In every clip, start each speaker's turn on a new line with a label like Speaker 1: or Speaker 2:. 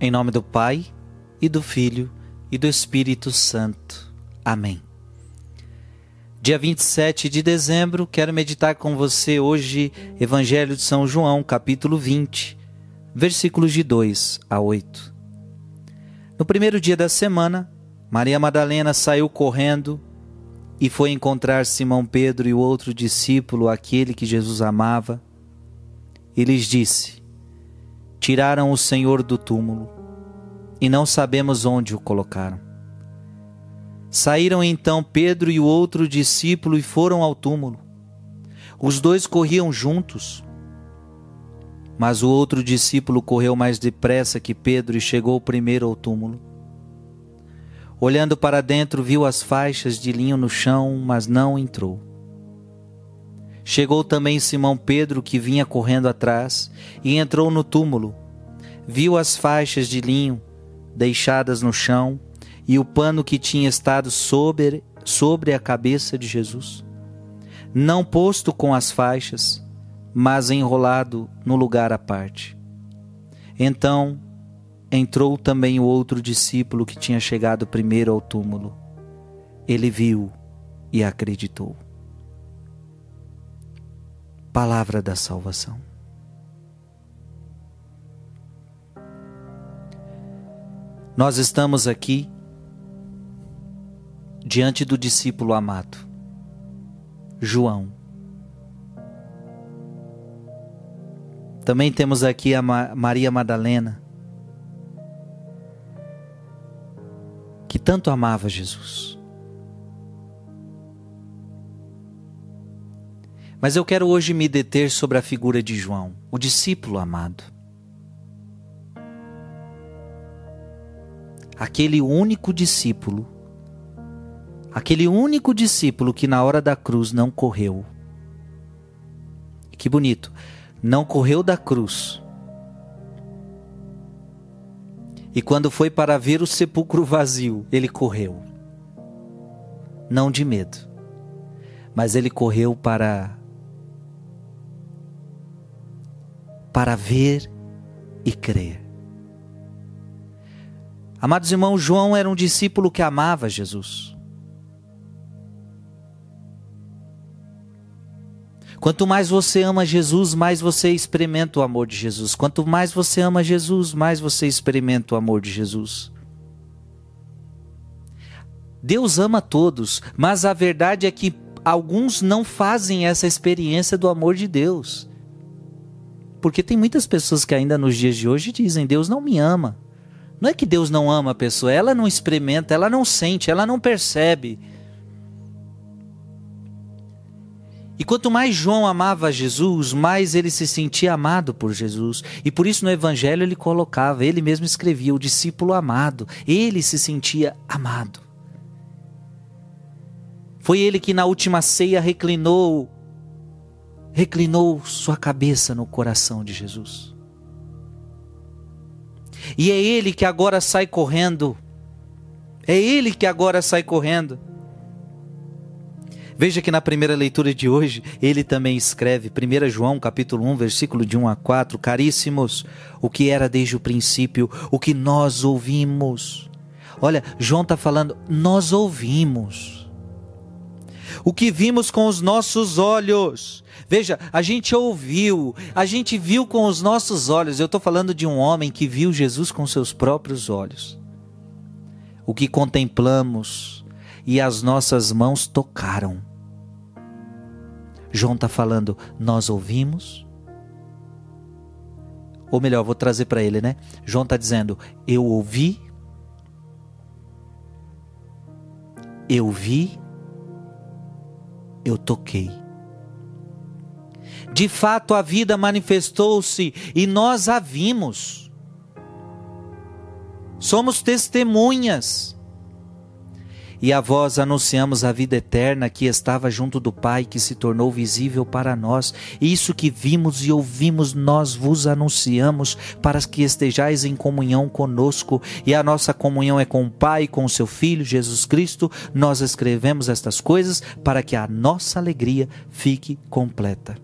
Speaker 1: Em nome do Pai, e do Filho, e do Espírito Santo. Amém. Dia 27 de dezembro, quero meditar com você hoje Evangelho de São João, capítulo 20, versículos de 2 a 8. No primeiro dia da semana, Maria Madalena saiu correndo e foi encontrar Simão Pedro e o outro discípulo, aquele que Jesus amava, e lhes disse: Tiraram o Senhor do túmulo e não sabemos onde o colocaram. Saíram então Pedro e o outro discípulo e foram ao túmulo. Os dois corriam juntos. Mas o outro discípulo correu mais depressa que Pedro e chegou primeiro ao túmulo. Olhando para dentro, viu as faixas de linho no chão, mas não entrou. Chegou também Simão Pedro, que vinha correndo atrás, e entrou no túmulo. Viu as faixas de linho deixadas no chão e o pano que tinha estado sobre, sobre a cabeça de Jesus, não posto com as faixas, mas enrolado no lugar à parte. Então entrou também o outro discípulo que tinha chegado primeiro ao túmulo. Ele viu e acreditou. Palavra da salvação. Nós estamos aqui diante do discípulo amado, João. Também temos aqui a Maria Madalena, que tanto amava Jesus. Mas eu quero hoje me deter sobre a figura de João, o discípulo amado. aquele único discípulo, aquele único discípulo que na hora da cruz não correu. Que bonito, não correu da cruz. E quando foi para ver o sepulcro vazio, ele correu. Não de medo, mas ele correu para para ver e crer. Amados irmãos, João era um discípulo que amava Jesus. Quanto mais você ama Jesus, mais você experimenta o amor de Jesus. Quanto mais você ama Jesus, mais você experimenta o amor de Jesus. Deus ama todos, mas a verdade é que alguns não fazem essa experiência do amor de Deus. Porque tem muitas pessoas que ainda nos dias de hoje dizem: Deus não me ama. Não é que Deus não ama a pessoa, ela não experimenta, ela não sente, ela não percebe. E quanto mais João amava Jesus, mais ele se sentia amado por Jesus. E por isso no Evangelho ele colocava, ele mesmo escrevia, o discípulo amado. Ele se sentia amado. Foi ele que na última ceia reclinou, reclinou sua cabeça no coração de Jesus. E é ele que agora sai correndo. É ele que agora sai correndo. Veja que na primeira leitura de hoje, ele também escreve, 1 João capítulo 1, versículo de 1 a 4, caríssimos, o que era desde o princípio, o que nós ouvimos. Olha, João está falando, nós ouvimos. O que vimos com os nossos olhos, Veja, a gente ouviu, a gente viu com os nossos olhos. Eu estou falando de um homem que viu Jesus com seus próprios olhos. O que contemplamos e as nossas mãos tocaram. João está falando, nós ouvimos. Ou melhor, vou trazer para ele, né? João está dizendo, eu ouvi, eu vi, eu toquei. De fato, a vida manifestou-se e nós a vimos. Somos testemunhas. E a vós anunciamos a vida eterna que estava junto do Pai, que se tornou visível para nós. Isso que vimos e ouvimos, nós vos anunciamos, para que estejais em comunhão conosco. E a nossa comunhão é com o Pai, com o seu Filho, Jesus Cristo. Nós escrevemos estas coisas para que a nossa alegria fique completa.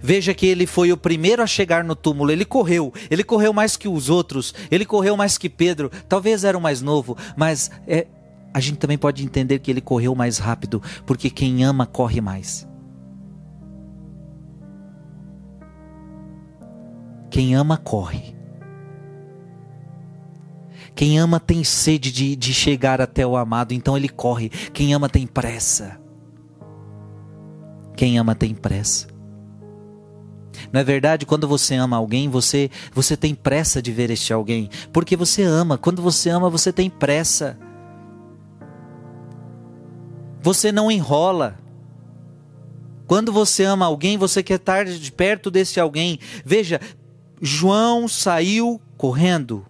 Speaker 1: Veja que ele foi o primeiro a chegar no túmulo. Ele correu, ele correu mais que os outros, ele correu mais que Pedro. Talvez era o mais novo, mas é, a gente também pode entender que ele correu mais rápido, porque quem ama corre mais. Quem ama corre. Quem ama tem sede de, de chegar até o amado, então ele corre. Quem ama tem pressa. Quem ama tem pressa. É verdade? Quando você ama alguém, você você tem pressa de ver este alguém, porque você ama. Quando você ama, você tem pressa. Você não enrola. Quando você ama alguém, você quer estar de perto desse alguém. Veja, João saiu correndo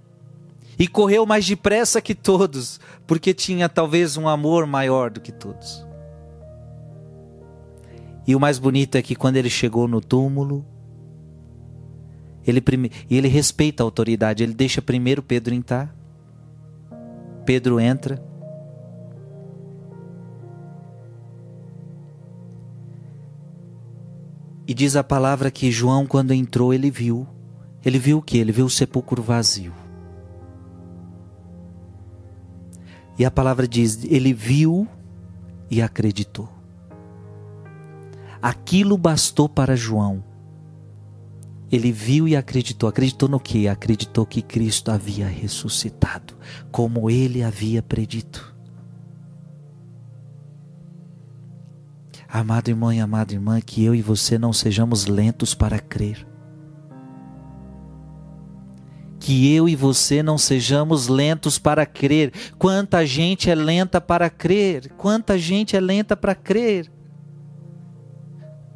Speaker 1: e correu mais depressa que todos, porque tinha talvez um amor maior do que todos. E o mais bonito é que quando ele chegou no túmulo, ele, prime... e ele respeita a autoridade, ele deixa primeiro Pedro entrar. Pedro entra. E diz a palavra que João, quando entrou, ele viu. Ele viu o que? Ele viu o sepulcro vazio. E a palavra diz: ele viu e acreditou. Aquilo bastou para João. Ele viu e acreditou. Acreditou no que? Acreditou que Cristo havia ressuscitado, como ele havia predito. Amado irmão e amada irmã, que eu e você não sejamos lentos para crer que eu e você não sejamos lentos para crer. Quanta gente é lenta para crer, quanta gente é lenta para crer.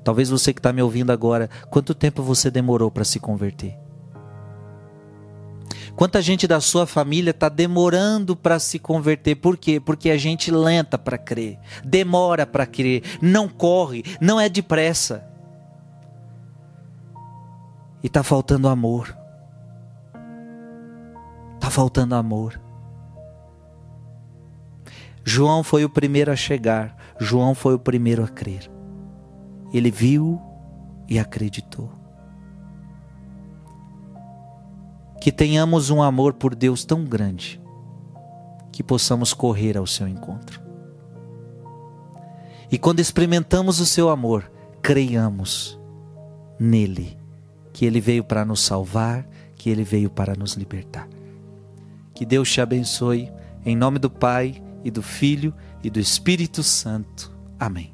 Speaker 1: Talvez você que está me ouvindo agora, quanto tempo você demorou para se converter? Quanta gente da sua família está demorando para se converter? Por quê? Porque a gente lenta para crer, demora para crer, não corre, não é depressa. E está faltando amor. Está faltando amor. João foi o primeiro a chegar, João foi o primeiro a crer. Ele viu e acreditou. Que tenhamos um amor por Deus tão grande que possamos correr ao seu encontro. E quando experimentamos o seu amor, creiamos nele, que ele veio para nos salvar, que ele veio para nos libertar. Que Deus te abençoe, em nome do Pai e do Filho e do Espírito Santo. Amém.